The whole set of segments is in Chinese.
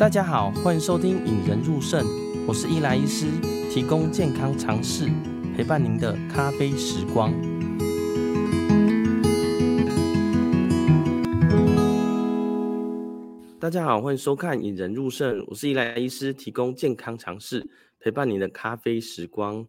大家好，欢迎收听《引人入胜》，我是伊莱医师，提供健康常识，陪伴您的咖啡时光。大家好，欢迎收看《引人入胜》，我是伊莱医师，提供健康常识，陪伴您的咖啡时光。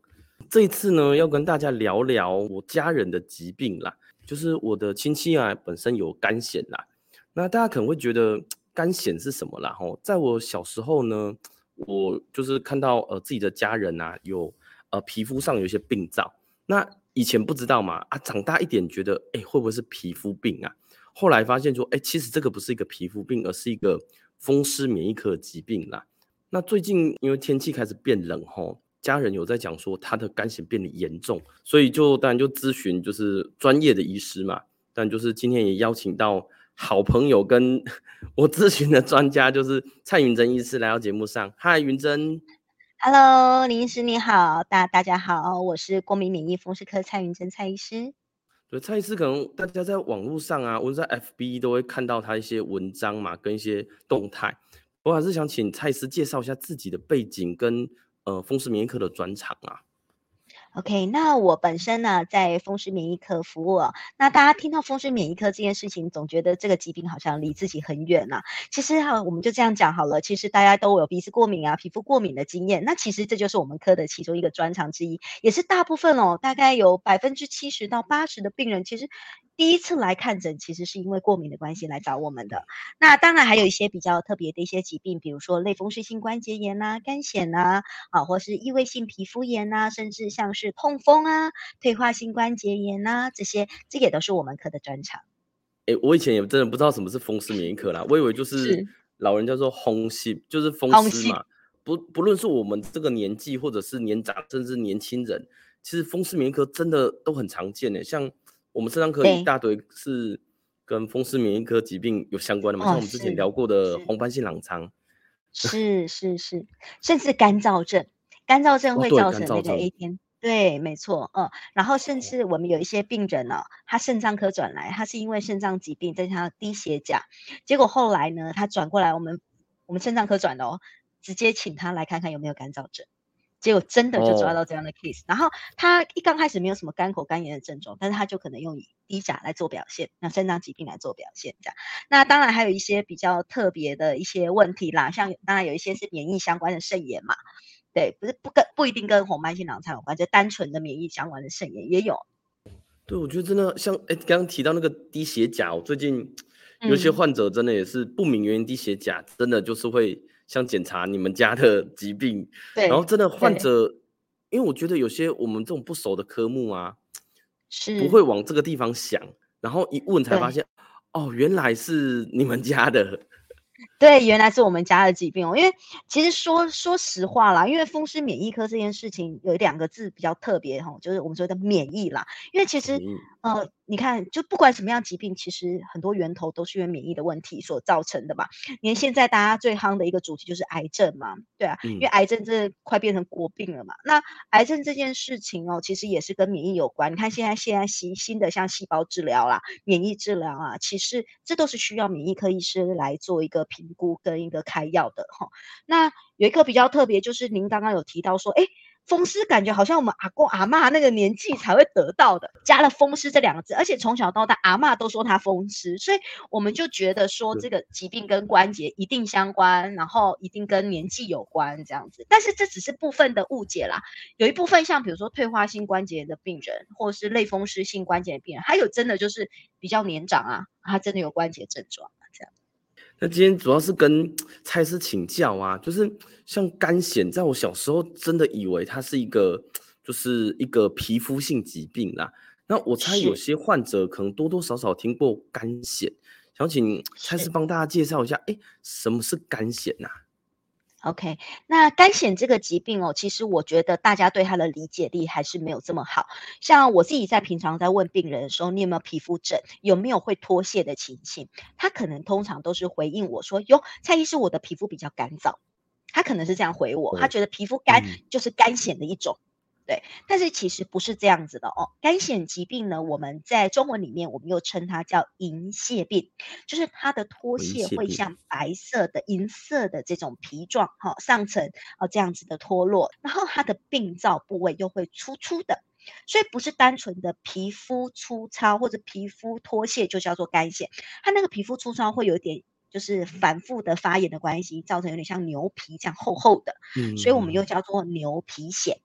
这一次呢，要跟大家聊聊我家人的疾病啦，就是我的亲戚啊，本身有肝癬啦。那大家可能会觉得。肝癣是什么啦？吼，在我小时候呢，我就是看到呃自己的家人啊，有呃皮肤上有一些病灶。那以前不知道嘛，啊，长大一点觉得，哎，会不会是皮肤病啊？后来发现说，哎，其实这个不是一个皮肤病，而是一个风湿免疫科的疾病啦。那最近因为天气开始变冷，吼，家人有在讲说他的肝癣变得严重，所以就当然就咨询就是专业的医师嘛。但就是今天也邀请到。好朋友跟 我咨询的专家就是蔡云珍医师来到节目上。嗨，云珍，Hello，林医师你好，大大家好，我是过敏免疫风湿科蔡云珍蔡医师。对，蔡医师可能大家在网络上啊，或者在 FB 都会看到他一些文章嘛，跟一些动态。我还是想请蔡医师介绍一下自己的背景跟呃风湿免疫科的专长啊。OK，那我本身呢，在风湿免疫科服务。那大家听到风湿免疫科这件事情，总觉得这个疾病好像离自己很远呐。其实哈，我们就这样讲好了。其实大家都有鼻子过敏啊、皮肤过敏的经验。那其实这就是我们科的其中一个专长之一，也是大部分哦，大概有百分之七十到八十的病人，其实第一次来看诊，其实是因为过敏的关系来找我们的。那当然还有一些比较特别的一些疾病，比如说类风湿性关节炎呐、肝癣呐，啊，或是异位性皮肤炎呐，甚至像是。痛风啊，退化性关节炎啊，这些这也都是我们科的专长。哎、欸，我以前也真的不知道什么是风湿免疫科啦，我以为就是老人叫做风湿，就是风湿嘛。不不论是我们这个年纪，或者是年长，甚至年轻人，其实风湿免疫科真的都很常见的。像我们肾脏科一大堆是跟风湿免疫科疾病有相关的嘛，像我们之前聊过的红斑性狼疮，是是是，甚至干燥症，干燥症会造成那个 A 天。对，没错，嗯，然后甚至我们有一些病人呢、哦，他肾脏科转来，他是因为肾脏疾病，再加上低血钾，结果后来呢，他转过来我们我们肾脏科转的哦，直接请他来看看有没有干燥症，结果真的就抓到这样的 case，、哦、然后他一刚开始没有什么干口干炎的症状，但是他就可能用以低钾来做表现，那肾脏疾病来做表现这样，那当然还有一些比较特别的一些问题啦，像当然有一些是免疫相关的肾炎嘛。对，不是不跟不一定跟红斑性狼疮有关，就单纯的免疫相关的肾炎也有。对，我觉得真的像哎，刚刚提到那个低血钾，我最近有些患者真的也是不明原因低血钾，嗯、真的就是会像检查你们家的疾病。对，然后真的患者，因为我觉得有些我们这种不熟的科目啊，是不会往这个地方想，然后一问才发现，哦，原来是你们家的。对，原来是我们家的疾病哦。因为其实说说实话啦，因为风湿免疫科这件事情有两个字比较特别哈，就是我们说的免疫啦。因为其实呃。你看，就不管什么样疾病，其实很多源头都是因为免疫的问题所造成的嘛。连现在大家最夯的一个主题就是癌症嘛，对啊，嗯、因为癌症这快变成国病了嘛。那癌症这件事情哦，其实也是跟免疫有关。你看现在现在新新的像细胞治疗啦、免疫治疗啊，其实这都是需要免疫科医师来做一个评估跟一个开药的哈。那有一个比较特别，就是您刚刚有提到说，哎。风湿感觉好像我们阿公阿嬷那个年纪才会得到的，加了风湿这两个字，而且从小到大阿嬷都说他风湿，所以我们就觉得说这个疾病跟关节一定相关，然后一定跟年纪有关这样子。但是这只是部分的误解啦，有一部分像比如说退化性关节炎的病人，或者是类风湿性关节的病人，还有真的就是比较年长啊，他真的有关节症状。那今天主要是跟 蔡医师请教啊，就是像肝藓，在我小时候真的以为它是一个，就是一个皮肤性疾病啦。那我猜有些患者可能多多少少听过肝藓，想请蔡医师帮大家介绍一下，哎，什么是肝藓呐？OK，那肝癣这个疾病哦，其实我觉得大家对它的理解力还是没有这么好。像我自己在平常在问病人的时候，你有没有皮肤疹？有没有会脱屑的情形？他可能通常都是回应我说：“哟，蔡医师，我的皮肤比较干燥。”他可能是这样回我，他觉得皮肤干就是肝癣的一种。对，但是其实不是这样子的哦。干癣疾病呢，我们在中文里面，我们又称它叫银屑病，就是它的脱屑会像白色的银色的这种皮状，哈、哦，上层啊、哦、这样子的脱落，然后它的病灶部位又会粗粗的，所以不是单纯的皮肤粗糙或者皮肤脱屑就叫做干癣，它那个皮肤粗糙会有点就是反复的发炎的关系，造成有点像牛皮这样厚厚的，嗯，所以我们又叫做牛皮癬。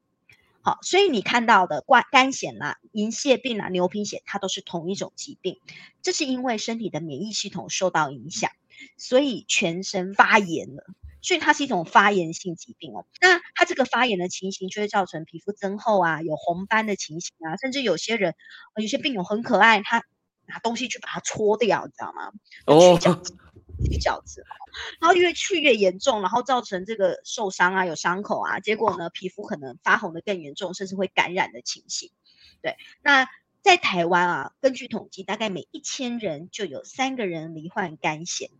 好，所以你看到的冠肝癣啦、银屑病啦、牛皮癣，它都是同一种疾病。这是因为身体的免疫系统受到影响，所以全身发炎了。所以它是一种发炎性疾病哦。那它这个发炎的情形，就会造成皮肤增厚啊，有红斑的情形啊，甚至有些人，有些病友很可爱，他拿东西去把它搓掉，你知道吗？哦。去角质，然后越去越严重，然后造成这个受伤啊，有伤口啊，结果呢，皮肤可能发红的更严重，甚至会感染的情形。对，那在台湾啊，根据统计，大概每一千人就有三个人罹患干癬，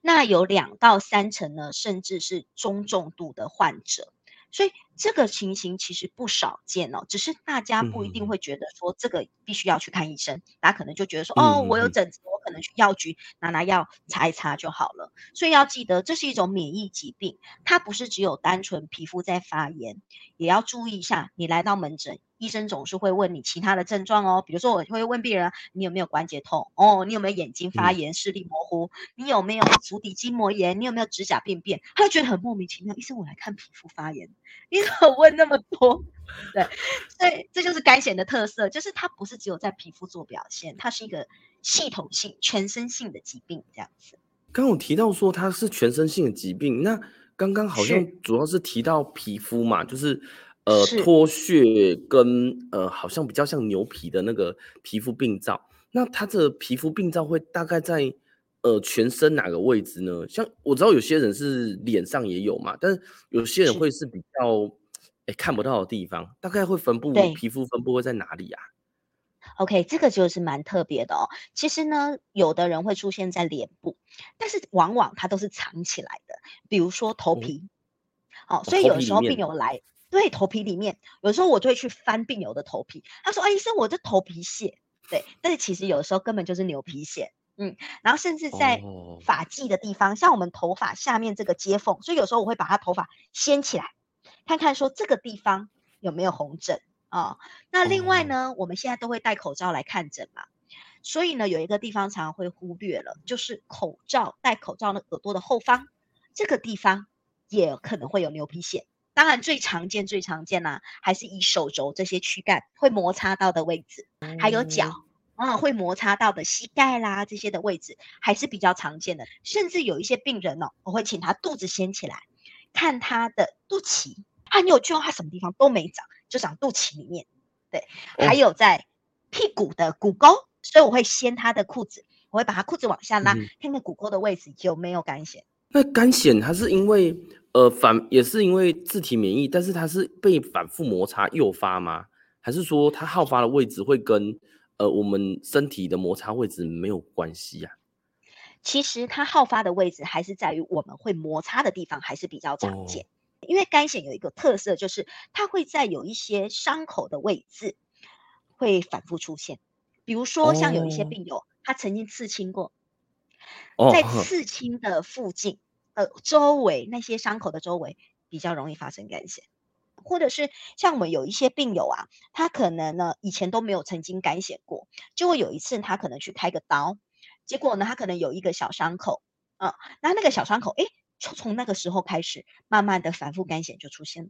那有两到三成呢，甚至是中重度的患者。所以这个情形其实不少见哦，只是大家不一定会觉得说这个必须要去看医生，嗯、大家可能就觉得说，哦，我有疹子，我可能去药局拿拿药擦一擦就好了。所以要记得，这是一种免疫疾病，它不是只有单纯皮肤在发炎，也要注意一下，你来到门诊。医生总是会问你其他的症状哦，比如说我会问病人，你有没有关节痛？哦，你有没有眼睛发炎、视力模糊？你有没有足底筋膜炎？你有没有指甲病变？他就觉得很莫名其妙。医生，我来看皮肤发炎，你怎么问那么多？对，所以这就是干癬的特色，就是它不是只有在皮肤做表现，它是一个系统性、全身性的疾病这样子。刚刚我提到说它是全身性的疾病，那刚刚好像主要是提到皮肤嘛，就是。呃，脱屑跟呃，好像比较像牛皮的那个皮肤病灶。那它的皮肤病灶会大概在呃全身哪个位置呢？像我知道有些人是脸上也有嘛，但是有些人会是比较哎看不到的地方，大概会分布皮肤分布会在哪里呀？OK，这个就是蛮特别的哦。其实呢，有的人会出现在脸部，但是往往它都是藏起来的，比如说头皮。好、所以有时候病友来。对，头皮里面，有时候我就会去翻病友的头皮。他说：“哎，医生，我这头皮屑。”对，但是其实有的时候根本就是牛皮癣。嗯，然后甚至在发际的地方，哦、像我们头发下面这个接缝，所以有时候我会把他头发掀起来，看看说这个地方有没有红疹啊、哦。那另外呢、哦，我们现在都会戴口罩来看诊嘛，所以呢，有一个地方常常会忽略了，就是口罩戴口罩的耳朵的后方这个地方也可能会有牛皮癣。当然，最常见、最常见呢、啊，还是以手肘这些躯干会摩擦到的位置，还有脚啊、嗯、会摩擦到的膝盖啦这些的位置，还是比较常见的。甚至有一些病人哦，我会请他肚子掀起来，看他的肚脐，很有趣哦，他什么地方都没长，就长肚脐里面。对，还有在屁股的股沟，所以我会掀他的裤子，我会把他裤子往下拉，嗯、看看股沟的位置有没有干癣。那干癣它是因为？呃，反也是因为自体免疫，但是它是被反复摩擦诱发吗？还是说它好发的位置会跟呃我们身体的摩擦位置没有关系呀、啊？其实它好发的位置还是在于我们会摩擦的地方还是比较常见。哦、因为干癬有一个特色，就是它会在有一些伤口的位置会反复出现。比如说像有一些病友，哦、他曾经刺青过，在刺青的附近。呃，周围那些伤口的周围比较容易发生干癬，或者是像我们有一些病友啊，他可能呢以前都没有曾经干癬过，就会有一次他可能去开个刀，结果呢他可能有一个小伤口啊，那那个小伤口哎，从从那个时候开始，慢慢的反复肝癣就出现了。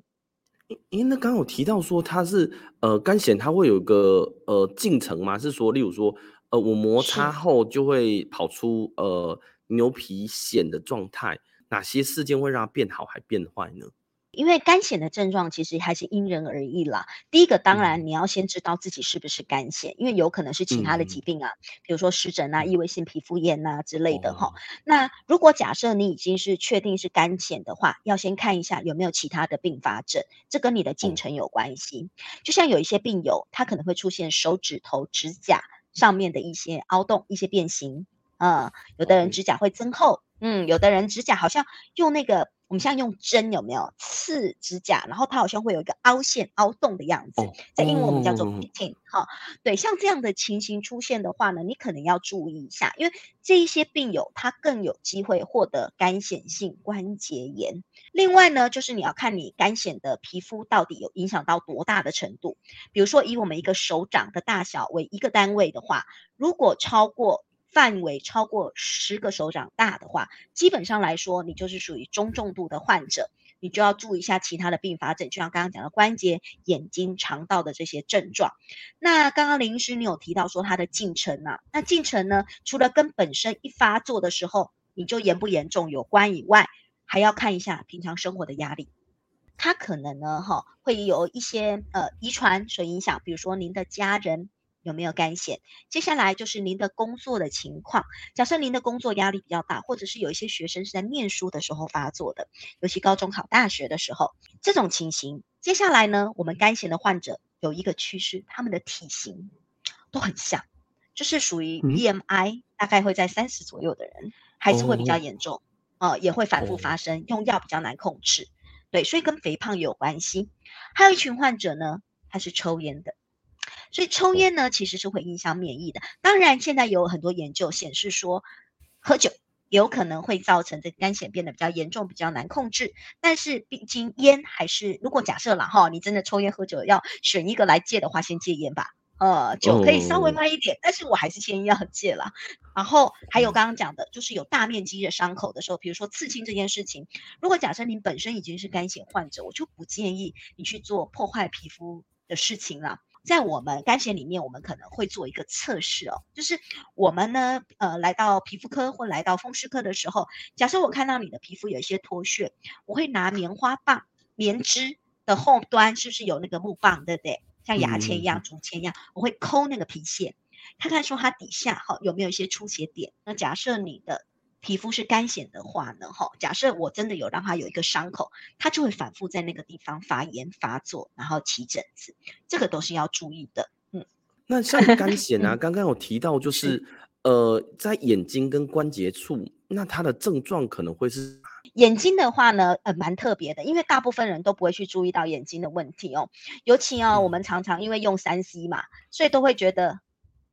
诶，那刚刚有提到说它是呃肝癣，它会有一个呃进程吗？是说，例如说呃我摩擦后就会跑出呃牛皮癣的状态。哪些事件会让它变好还变坏呢？因为肝癣的症状其实还是因人而异啦。第一个，当然你要先知道自己是不是肝癣，嗯，因为有可能是其他的疾病啊，嗯、比如说湿疹啊、异位性皮肤炎啊之类的哈、哦。那如果假设你已经是确定是肝癣的话，要先看一下有没有其他的并发症，这跟你的进程有关系。哦、就像有一些病友，他可能会出现手指头指甲上面的一些凹洞、一些变形，啊、嗯，有的人指甲会增厚。嗯，有的人指甲好像用那个。我们现在用针有没有刺指甲？然后它好像会有一个凹陷、凹洞的样子，哦、在英文我们叫做 pitting 哈、哦。对，像这样的情形出现的话呢，你可能要注意一下，因为这一些病友他更有机会获得干癣性关节炎。另外呢，就是你要看你干癣的皮肤到底有影响到多大的程度。比如说，以我们一个手掌的大小为一个单位的话，如果超过。范围超过十个手掌大的话，基本上来说，你就是属于中重度的患者，你就要注意一下其他的并发症，就像刚刚讲的关节、眼睛、肠道的这些症状。那刚刚林医师你有提到说他的进程啊，那进程呢，除了跟本身一发作的时候你就严不严重有关以外，还要看一下平常生活的压力，他可能呢，哈，会有一些呃遗传所影响，比如说您的家人。有没有干癬？接下来就是您的工作的情况。假设您的工作压力比较大，或者是有一些学生是在念书的时候发作的，尤其高中考大学的时候，这种情形。接下来呢，我们干癬的患者有一个趋势，他们的体型都很像，就是属于 BMI 大概会在三十左右的人，还是会比较严重，哦、呃，也会反复发生，用药比较难控制。对，所以跟肥胖有关系。还有一群患者呢，他是抽烟的。所以抽烟呢，其实是会影响免疫的。当然，现在有很多研究显示说，喝酒有可能会造成这个干癬变得比较严重，比较难控制。但是，毕竟烟还是，如果假设了哈，你真的抽烟喝酒要选一个来戒的话，先戒烟吧。呃，酒可以稍微慢一点，但是我还是建议要戒了。然后还有刚刚讲的，就是有大面积的伤口的时候，比如说刺青这件事情，如果假设你本身已经是干癬患者，我就不建议你去做破坏皮肤的事情了。在我们干癬里面，我们可能会做一个测试哦，就是我们呢，呃，来到皮肤科或来到风湿科的时候，假设我看到你的皮肤有一些脱屑，我会拿棉花棒，棉枝的后端是不是有那个木棒，对不对？像牙签一样、竹签一样，我会抠那个皮屑，看看说它底下哈有没有一些出血点。那假设你的。皮肤是干癣的话呢，哈，假设我真的有让它有一个伤口，它就会反复在那个地方发炎发作，然后起疹子，这个都是要注意的。嗯，那像干 癣啊，刚刚有提到就是，是呃，在眼睛跟关节处，那它的症状可能会是眼睛的话呢，呃，蛮特别的，因为大部分人都不会去注意到眼睛的问题哦，尤其哦，我们常常因为用三 C 嘛，所以都会觉得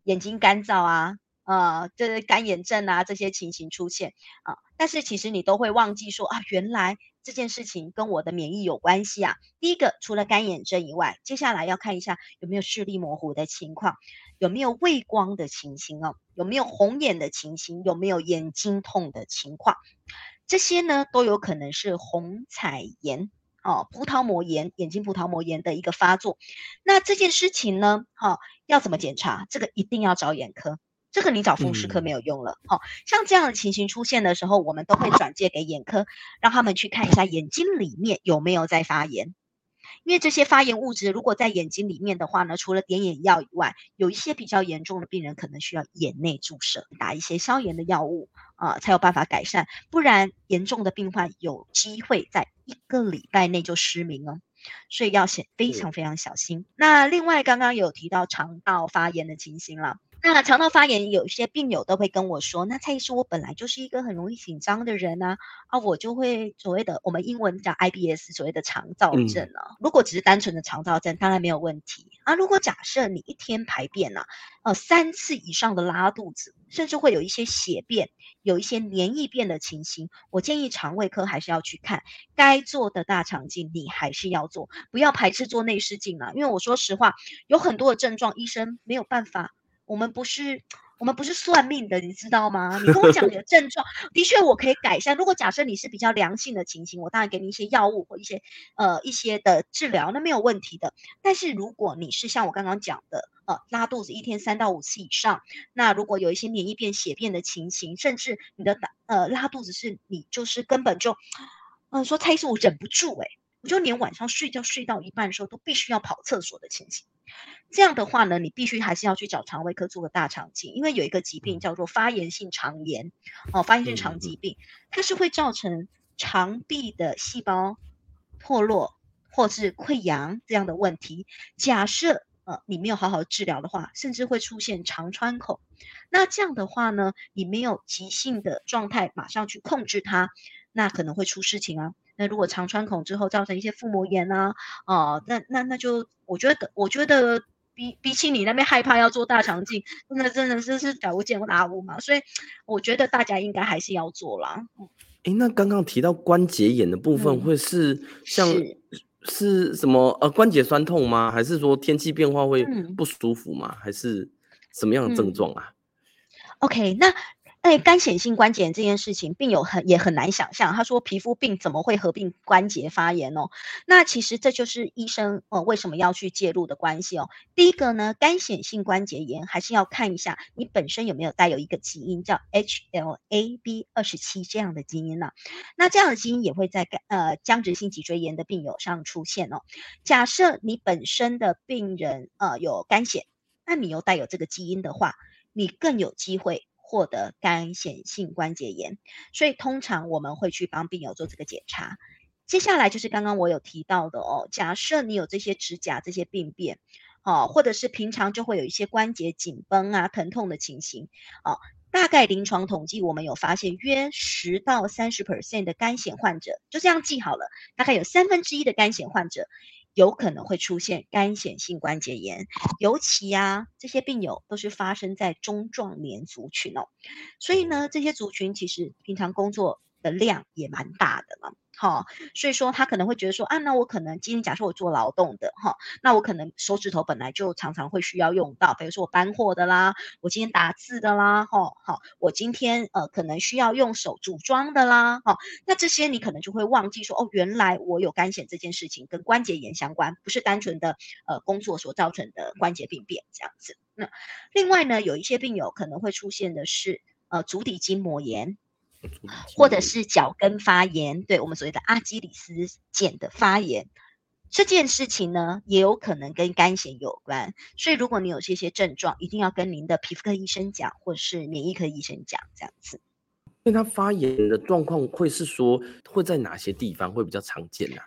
眼睛干燥啊。啊、呃，就是干眼症啊，这些情形出现啊，但是其实你都会忘记说啊，原来这件事情跟我的免疫有关系啊。第一个，除了干眼症以外，接下来要看一下有没有视力模糊的情况，有没有畏光的情形哦，有没有红眼的情形，有没有眼睛痛的情况，这些呢都有可能是虹彩炎哦，葡萄膜炎，眼睛葡萄膜炎的一个发作。那这件事情呢，哈、要怎么检查？这个一定要找眼科。这个你找风湿科没有用了，好、像这样的情形出现的时候，我们都会转介给眼科，让他们去看一下眼睛里面有没有在发炎。因为这些发炎物质如果在眼睛里面的话呢，除了点眼药以外，有一些比较严重的病人可能需要眼内注射，打一些消炎的药物啊、呃，才有办法改善。不然严重的病患有机会在一个礼拜内就失明哦，所以要显非常非常小心。嗯、那另外刚刚有提到肠道发炎的情形了。那肠道发炎，有一些病友都会跟我说：“那蔡医师，我本来就是一个很容易紧张的人啊，啊，我就会所谓的我们英文叫 IBS，所谓的肠燥症啊。如果只是单纯的肠燥症，当然没有问题啊。如果假设你一天排便啊，呃，三次以上的拉肚子，甚至会有一些血便，有一些黏液便的情形，我建议肠胃科还是要去看，该做的大肠镜你还是要做，不要排斥做内视镜啊。因为我说实话，有很多的症状，医生没有办法。”我们不是，我们不是算命的，你知道吗？你跟我讲你的 症状，的确我可以改善。如果假设你是比较良性的情形，我当然给你一些药物或一些呃一些的治疗，那没有问题的。但是如果你是像我刚刚讲的，呃，拉肚子一天三到五次以上，那如果有一些免疫便、血便的情形，甚至你的呃拉肚子是你就是根本就，嗯、呃，说猜是我忍不住诶、欸，我就连晚上睡觉睡到一半的时候都必须要跑厕所的情形。这样的话呢，你必须还是要去找肠胃科做个大肠镜，因为有一个疾病叫做发炎性肠炎，哦，发炎性肠疾病，它是会造成肠壁的细胞脱落或是溃疡这样的问题。假设呃，你没有好好治疗的话，甚至会出现肠穿孔。那这样的话呢，你没有急性的状态，马上去控制它，那可能会出事情啊。那如果肠穿孔之后造成一些腹膜炎啊，哦、呃，那那那就我觉得，我觉得比比起你那边害怕要做大肠镜，那真的是是小巫见大巫嘛。所以我觉得大家应该还是要做啦。哎，那刚刚提到关节炎的部分，会是像？嗯是什么？呃，关节酸痛吗？还是说天气变化会不舒服吗？嗯、还是什么样的症状啊、嗯、？OK，那。哎，干癬性关节炎这件事情，病友很也很难想象。他说，皮肤病怎么会合并关节发炎哦？那其实这就是医生呃为什么要去介入的关系哦。第一个呢，干癬性关节炎还是要看一下你本身有没有带有一个基因叫 HLA-B 二十七这样的基因呢、那这样的基因也会在干呃僵直性脊椎炎的病友上出现哦。假设你本身的病人呃有干癬，那你又带有这个基因的话，你更有机会。获得干癬性关节炎，所以通常我们会去帮病友做这个检查。接下来就是刚刚我有提到的哦，假设你有这些指甲这些病变，哦，或者是平常就会有一些关节紧绷啊、疼痛的情形，哦，大概临床统计我们有发现，约十到三十 percent 的干癬患者，就这样记好了，大概有三分之一的干癬患者。有可能会出现干显性关节炎，尤其呀、啊，这些病友都是发生在中壮年族群哦，所以呢，这些族群其实平常工作的量也蛮大的嘛。好，所以说他可能会觉得说啊，那我可能今天假设我做劳动的哈，那我可能手指头本来就常常会需要用到，比如说我搬货的啦，我今天打字的啦，哈，好，我今天呃可能需要用手组装的啦，哈，那这些你可能就会忘记说哦，原来我有干癬这件事情跟关节炎相关，不是单纯的呃工作所造成的关节病变这样子。那另外呢，有一些病友可能会出现的是呃足底筋膜炎。或者是脚跟发炎，对我们所谓的阿基里斯腱的发炎，这件事情呢，也有可能跟肝炎有关。所以，如果你有这些症状，一定要跟您的皮肤科医生讲，或是免疫科医生讲，这样子。因为它发炎的状况会是说会在哪些地方会比较常见呢、啊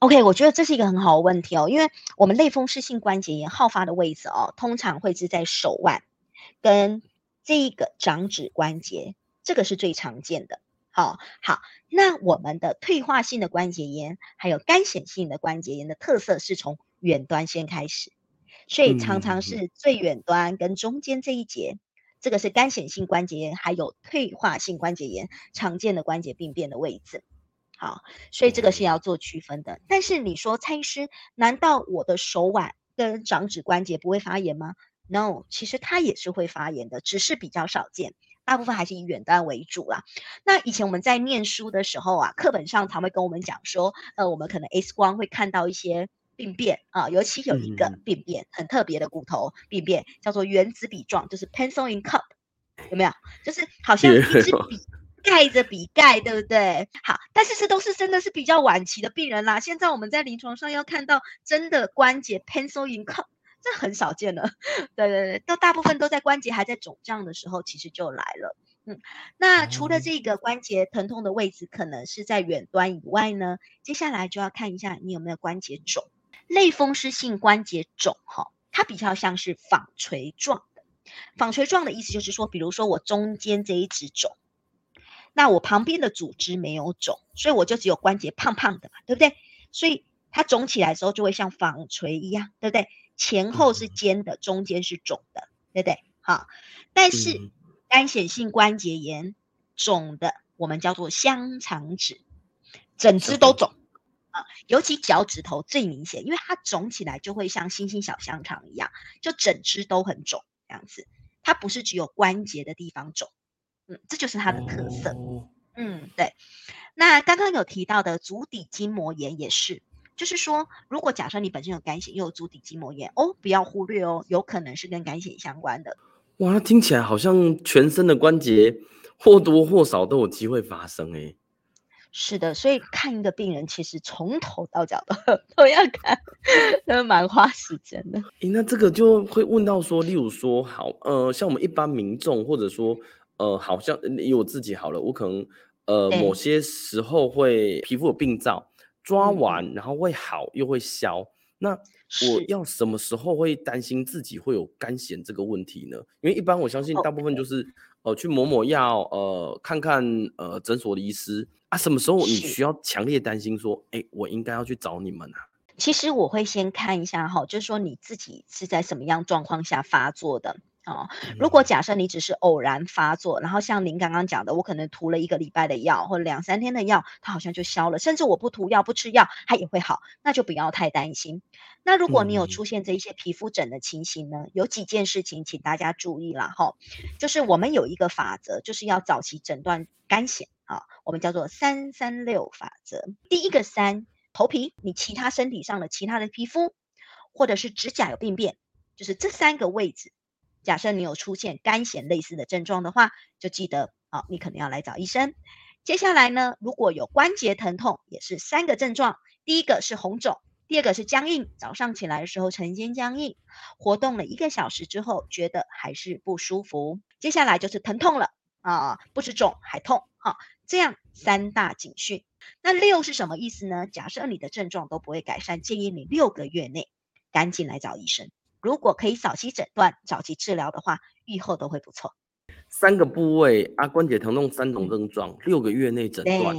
？OK，我觉得这是一个很好的问题哦，因为我们类风湿性关节炎好发的位置哦，通常会是在手腕跟这一个掌指关节。这个是最常见的，好好。那我们的退化性的关节炎，还有干癬性的关节炎的特色是从远端先开始，所以常常是最远端跟中间这一节，嗯、这个是干癬性关节炎，还有退化性关节炎常见的关节病变的位置。好，所以这个是要做区分的。但是你说蔡医师，难道我的手腕跟掌指关节不会发炎吗？No，其实它也是会发炎的，只是比较少见。大部分还是以远端为主啦。那以前我们在念书的时候啊，课本上常会跟我们讲说，呃，我们可能 X 光会看到一些病变啊，尤其有一个病变、嗯、很特别的骨头病变，叫做原子笔状，就是 pencil in cup，有没有？就是好像一支 笔盖着笔盖，对不对？好，但是这都是真的是比较晚期的病人啦。现在我们在临床上要看到真的关节 pencil in cup。这很少见了，对对对，都大部分都在关节还在肿胀的时候，其实就来了。嗯，那除了这个关节疼痛的位置可能是在远端以外呢，接下来就要看一下你有没有关节肿。类风湿性关节肿，哈，它比较像是纺锤状的。纺锤状的意思就是说，比如说我中间这一指肿，那我旁边的组织没有肿，所以我就只有关节胖胖的嘛，对不对？所以它肿起来的时候就会像纺锤一样，对不对？前后是尖的，中间是肿的，对不对？好，但是单显性关节炎肿的，我们叫做香肠指，整只都肿啊，尤其脚趾头最明显，因为它肿起来就会像星星小香肠一样，就整只都很肿这样子。它不是只有关节的地方肿，嗯，这就是它的特色。嗯，对。那刚刚有提到的足底筋膜炎也是。就是说，如果假设你本身有干癬，又有足底筋膜炎，哦，不要忽略哦，有可能是跟干癬相关的。哇，那听起来好像全身的关节或多或少都有机会发生诶。是的，所以看一个病人，其实从头到脚都 都要看，真的蛮花时间的。诶，那这个就会问到说，例如说，好，呃，像我们一般民众，或者说，呃，好像以我自己好了，我可能，呃，某些时候会皮肤有病灶。抓完然后会好又会消，那我要什么时候会担心自己会有肝炎这个问题呢？因为一般我相信大部分就是.呃去抹抹药，呃看看呃诊所的医师啊。什么时候你需要强烈担心说，哎，我应该要去找你们啊？其实我会先看一下哈，就是说你自己是在什么样状况下发作的。哦，如果假设你只是偶然发作，然后像您刚刚讲的，我可能涂了一个礼拜的药或者两三天的药，它好像就消了，甚至我不涂药不吃药，它也会好，那就不要太担心。那如果你有出现这一些皮肤疹的情形呢，有几件事情请大家注意了哈，就是我们有一个法则，就是要早期诊断干癬啊，我们叫做三三六法则。第一个三，头皮，你其他身体上的其他的皮肤，或者是指甲有病变，就是这三个位置。假设你有出现干癬类似的症状的话，就记得啊、你可能要来找医生。接下来呢，如果有关节疼痛，也是三个症状。第一个是红肿，第二个是僵硬，早上起来的时候晨间僵硬，活动了一个小时之后觉得还是不舒服。接下来就是疼痛了啊，不止肿还痛哈、啊，这样三大警讯。那六是什么意思呢？假设你的症状都不会改善，建议你六个月内赶紧来找医生。如果可以早期诊断、早期治疗的话，愈后都会不错。三个部位啊，关节疼痛三种症状，嗯、六个月内诊断。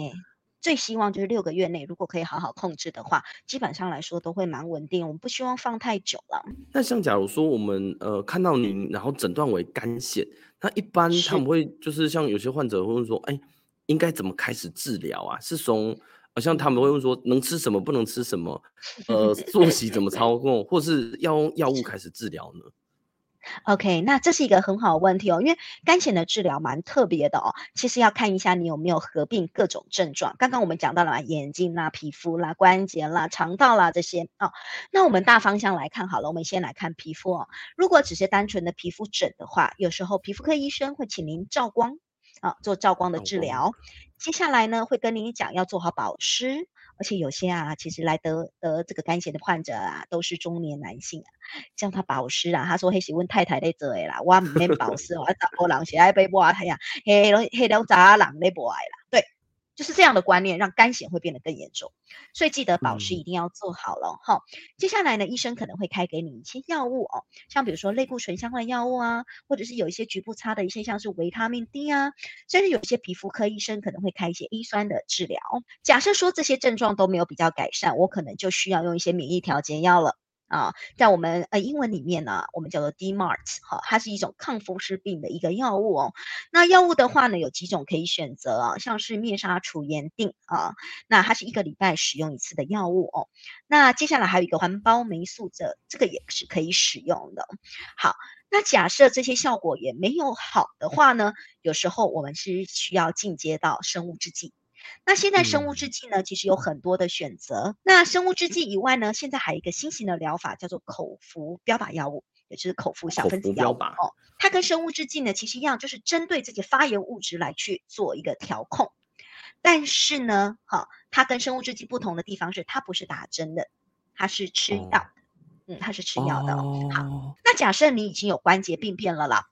最希望就是六个月内，如果可以好好控制的话，基本上来说都会蛮稳定。我们不希望放太久了。那像假如说我们呃看到您，然后诊断为肝腺，那一般他们会就是像有些患者会问说，哎，应该怎么开始治疗啊？是从好像他们会问说，能吃什么，不能吃什么，呃，作息怎么操控，或是要用药物开始治疗呢？OK，那这是一个很好的问题哦，因为干癬的治疗蛮特别的哦。其实要看一下你有没有合并各种症状。刚刚我们讲到了嘛，眼睛啦、皮肤啦、关节啦、肠道啦这些哦。那我们大方向来看好了，我们先来看皮肤哦。如果只是单纯的皮肤疹的话，有时候皮肤科医生会请您照光。啊，做照光的治疗，接下来呢，会跟你讲要做好保湿，而且有些啊，其实来得得这个干癬的患者啊，都是中年男性啊，叫他保湿啊，他说嘿，是问太太在做的啦，我唔免保湿，我查甫人是爱被抹太阳，嘿，嘿，拢查人咧抹啦，对。就是这样的观念，让干癬会变得更严重，所以记得保湿一定要做好了哈、嗯。接下来呢，医生可能会开给你一些药物哦，像比如说类固醇相关的药物啊，或者是有一些局部擦的一些像是维他命 D 啊，甚至有些皮肤科医生可能会开一些 A 酸的治疗。假设说这些症状都没有比较改善，我可能就需要用一些免疫调节药了。啊，在我们呃英文里面呢，我们叫做 DMARD，哈，它是一种抗风湿病的一个药物哦。那药物的话呢，有几种可以选择啊，像是灭杀除炎定啊，那它是一个礼拜使用一次的药物哦。那接下来还有一个环孢霉素这这个也是可以使用的。好，那假设这些效果也没有好的话呢，有时候我们是需要进阶到生物制剂。那现在生物制剂呢，其实有很多的选择。那生物制剂以外呢，现在还有一个新型的疗法，叫做口服标靶药物，也就是口服小分子药物哦。它跟生物制剂呢，其实一样，就是针对这些发炎物质来去做一个调控。但是呢，哈，它跟生物制剂不同的地方是，它不是打针的，它是吃药的。嗯，它是吃药的。好，那假设你已经有关节病变了啦。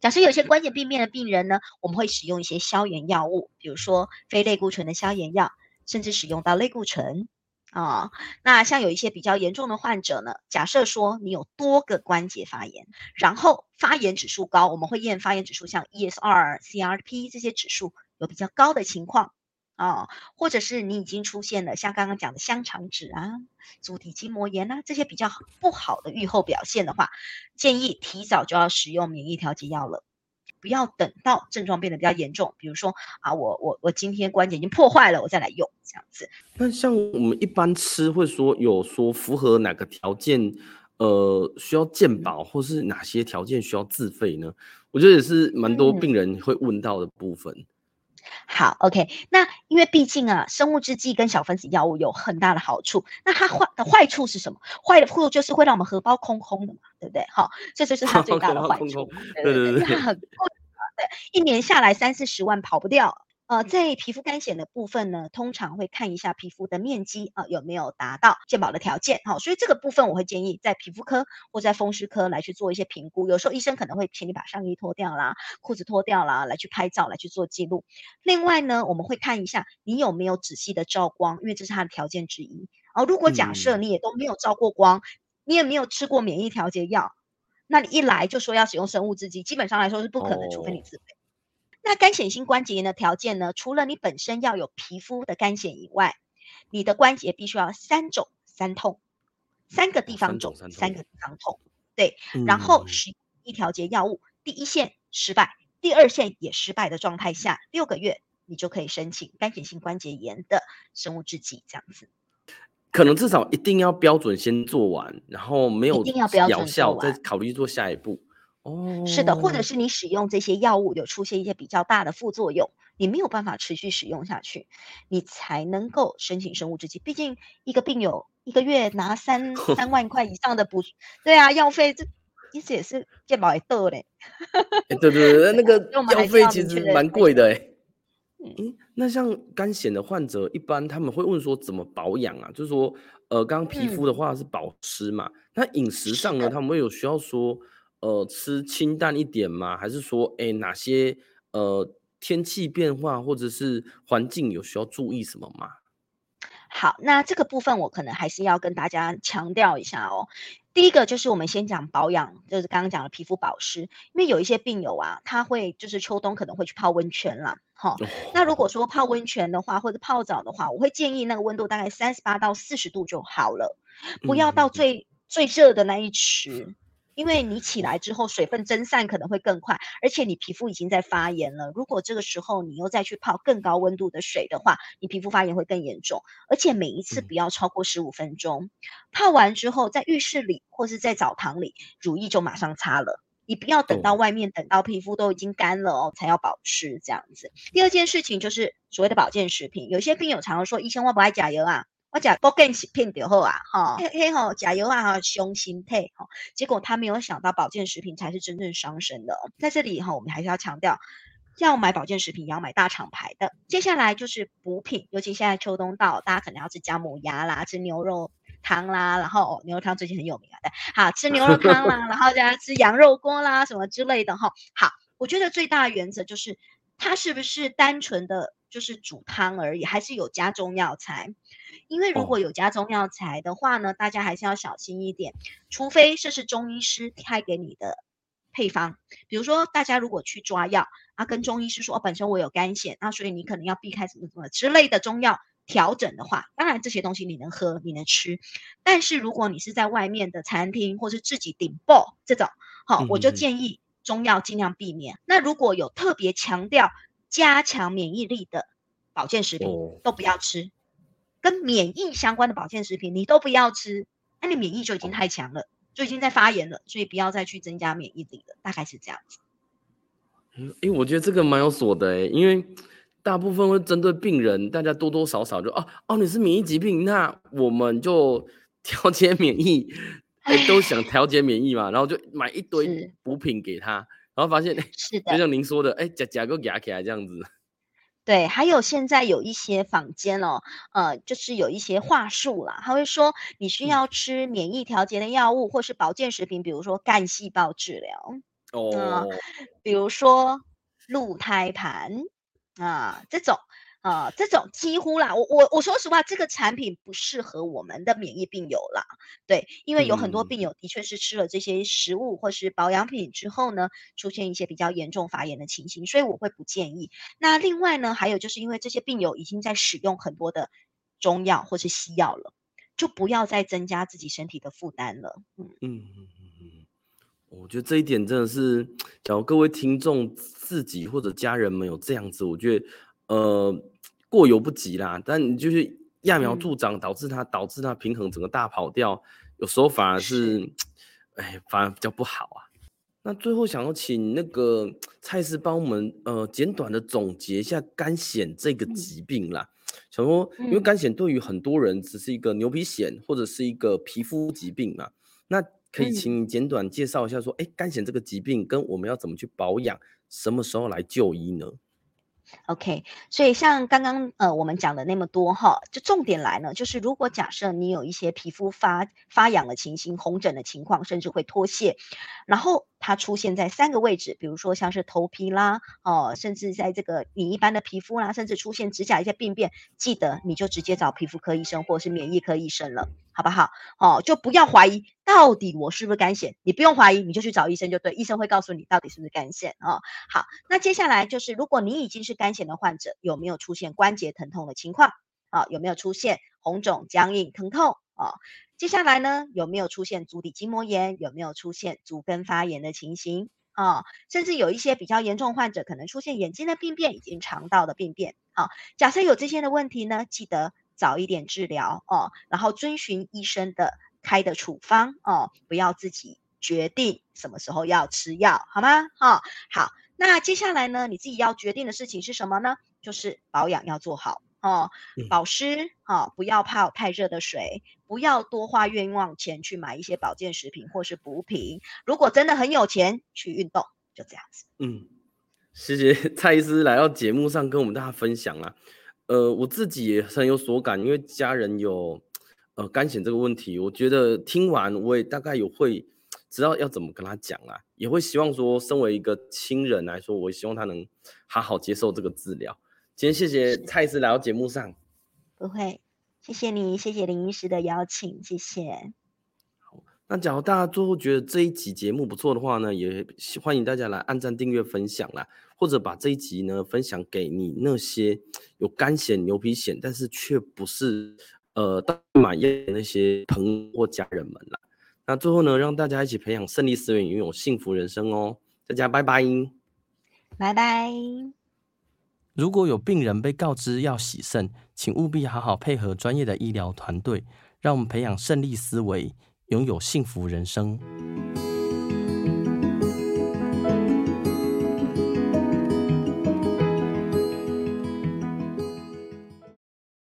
假设有些关节病变的病人呢，我们会使用一些消炎药物，比如说非类固醇的消炎药，甚至使用到类固醇啊。那像有一些比较严重的患者呢，假设说你有多个关节发炎，然后发炎指数高，我们会验发炎指数，像 ESR、CRP 这些指数有比较高的情况。啊，或者是你已经出现了像刚刚讲的香肠指啊、足底筋膜炎啊这些比较不好的预后表现的话，建议提早就要使用免疫调节药了，不要等到症状变得比较严重，比如说啊，我我我今天关节已经破坏了，我再来用这样子。那像我们一般吃会说有说符合哪个条件，呃，需要健保，或是哪些条件需要自费呢？我觉得也是蛮多病人会问到的部分。嗯好，OK，那因为毕竟啊，生物制剂跟小分子药物有很大的好处，那它坏的坏处是什么？坏的处就是会让我们荷包空空的嘛，对不对？好，这就是它最大的坏处。对对对，它很贵啊，对，一年下来三四十万跑不掉。呃，在皮肤干癣的部分呢，通常会看一下皮肤的面积啊，有没有达到健保的条件。好，所以这个部分我会建议在皮肤科或在风湿科来去做一些评估。有时候医生可能会请你把上衣脱掉啦，裤子脱掉啦，来去拍照，来去做记录。另外呢，我们会看一下你有没有仔细的照光，因为这是它的条件之一。哦，如果假设你也都没有照过光，嗯、你也没有吃过免疫调节药，那你一来就说要使用生物制剂，基本上来说是不可能，哦、除非你自费。那干癬性关节炎的条件呢？除了你本身要有皮肤的干癣以外，你的关节必须要三肿三痛，三个地方肿，三个地方痛。对，嗯、然后使用一调节药物，第一线失败，第二线也失败的状态下，六个月你就可以申请干癬性关节炎的生物制剂，这样子。可能至少一定要标准先做完，然后没有疗效再考虑做下一步。哦，是的，或者是你使用这些药物有出现一些比较大的副作用，你没有办法持续使用下去，你才能够申请生物制剂。毕竟一个病友一个月拿三三万块以上的补，对啊，药费这其实也是健保也多嘞。对对对，那个药费其实蛮贵的哎。嗯，那像肝癣的患者，一般他们会问说怎么保养啊？就是说，呃，刚刚皮肤的话是保湿嘛，嗯、那饮食上呢，他们会有需要说。呃，吃清淡一点吗？还是说，哎，哪些呃天气变化或者是环境有需要注意什么吗？好，那这个部分我可能还是要跟大家强调一下哦。第一个就是我们先讲保养，就是刚刚讲的皮肤保湿，因为有一些病友啊，他会就是秋冬可能会去泡温泉啦。好、哦，那如果说泡温泉的话，或者泡澡的话，我会建议那个温度大概三十八到四十度就好了，不要到最、嗯、最热的那一池。因为你起来之后，水分蒸散可能会更快，而且你皮肤已经在发炎了。如果这个时候你又再去泡更高温度的水的话，你皮肤发炎会更严重。而且每一次不要超过十五分钟。泡完之后，在浴室里或是在澡堂里，乳液就马上擦了。你不要等到外面，等到皮肤都已经干了哦，才要保湿这样子。第二件事情就是所谓的保健食品，有些病友常常说：“医生，我不爱加油啊。”我讲保健食品就好啊，哈，嘿嘿吼，甲油啊，哈，雄心配，哈，结果他没有想到保健食品才是真正伤身的。在这里哈，我们还是要强调，要买保健食品也要买大厂牌的。接下来就是补品，尤其现在秋冬到，大家可能要吃姜母鸭啦，吃牛肉汤啦，然后牛肉汤最近很有名啊，对，好，吃牛肉汤啦，然后再吃羊肉锅啦，什么之类的哈。好，我觉得最大的原则就是，它是不是单纯的就是煮汤而已，还是有加中药材？因为如果有加中药材的话呢，大家还是要小心一点，除非这是中医师开给你的配方。比如说，大家如果去抓药啊，跟中医师说，哦，本身我有干癬，那所以你可能要避开什么什么之类的中药调整的话，当然这些东西你能喝，你能吃。但是如果你是在外面的餐厅或是自己顶爆这种，好，我就建议中药尽量避免。那如果有特别强调加强免疫力的保健食品，都不要吃。跟免疫相关的保健食品，你都不要吃，那你免疫就已经太强了，就已经在发炎了，所以不要再去增加免疫力了，大概是这样子。嗯，因为我觉得这个蛮有所的诶，因为大部分会针对病人，大家多多少少就哦哦，你是免疫疾病，那我们就 调节免疫，都想调节免疫嘛，然后就买一堆补品给他，然后发现是的，就像您说的，哎，夹夹个夹起来这样子。对，还有现在有一些坊间哦，呃，就是有一些话术啦，他会说你需要吃免疫调节的药物，或是保健食品，比如说干细胞治疗，哦、呃，比如说鹿胎盘啊、呃、这种。啊、呃，这种几乎啦，我我我说实话，这个产品不适合我们的免疫病友啦，对，因为有很多病友的确是吃了这些食物或是保养品之后呢，出现一些比较严重发炎的情形，所以我会不建议。那另外呢，还有就是因为这些病友已经在使用很多的中药或是西药了，就不要再增加自己身体的负担了。嗯嗯嗯嗯，我觉得这一点真的是，假如各位听众自己或者家人们有这样子，我觉得呃。过犹不及啦，但你就是揠苗助长，导致它导致它平衡整个大跑掉，有时候反而是，哎，反而比较不好啊。那最后想要请那个蔡医师帮我们呃简短的总结一下肝癣这个疾病啦。想说，因为肝癣对于很多人只是一个牛皮癣或者是一个皮肤疾病嘛，那可以请你简短介绍一下说，哎，肝癣这个疾病跟我们要怎么去保养，什么时候来就医呢？OK，所以像刚刚呃我们讲的那么多哈，就重点来呢，就是如果假设你有一些皮肤发发痒的情形、红疹的情况，甚至会脱屑，然后它出现在三个位置，比如说像是头皮啦，哦，甚至在这个你一般的皮肤啦，甚至出现指甲一些病变，记得你就直接找皮肤科医生或是免疫科医生了，好不好？哦，就不要怀疑到底我是不是肝癣，你不用怀疑，你就去找医生就对，医生会告诉你到底是不是干癬哦。好，那接下来就是如果你已经是肝癣的患者，有没有出现关节疼痛的情况？啊、有没有出现红肿、僵硬、疼痛？啊、哦？接下来呢，有没有出现足底筋膜炎？有没有出现足跟发炎的情形啊、哦？甚至有一些比较严重患者，可能出现眼睛的病变以及肠道的病变。啊、哦，假设有这些的问题呢，记得早一点治疗哦，然后遵循医生的开的处方哦，不要自己决定什么时候要吃药，好吗？哦，好，那接下来呢，你自己要决定的事情是什么呢？就是保养要做好。哦，保湿哦，不要泡太热的水，不要多花冤枉钱去买一些保健食品或是补品。如果真的很有钱，去运动，就这样子。嗯，谢谢 蔡医师来到节目上跟我们大家分享啊。呃，我自己也很有所感，因为家人有呃肝险这个问题，我觉得听完我也大概有会知道要怎么跟他讲啊，也会希望说，身为一个亲人来说，我希望他能好好接受这个治疗。今天谢谢蔡医师来到节目上，不会，谢谢你，谢谢林医师的邀请，谢谢。好，那假如大家最后觉得这一集节目不错的话呢，也欢迎大家来按赞、订阅、分享啦，或者把这一集呢分享给你那些有肝险、牛皮癬，但是却不是呃大满意的那些朋友或家人们啦。那最后呢，让大家一起培养胜利思维，拥有幸福人生哦。大家拜拜，拜拜。如果有病人被告知要洗肾，请务必好好配合专业的医疗团队，让我们培养胜利思维，拥有幸福人生。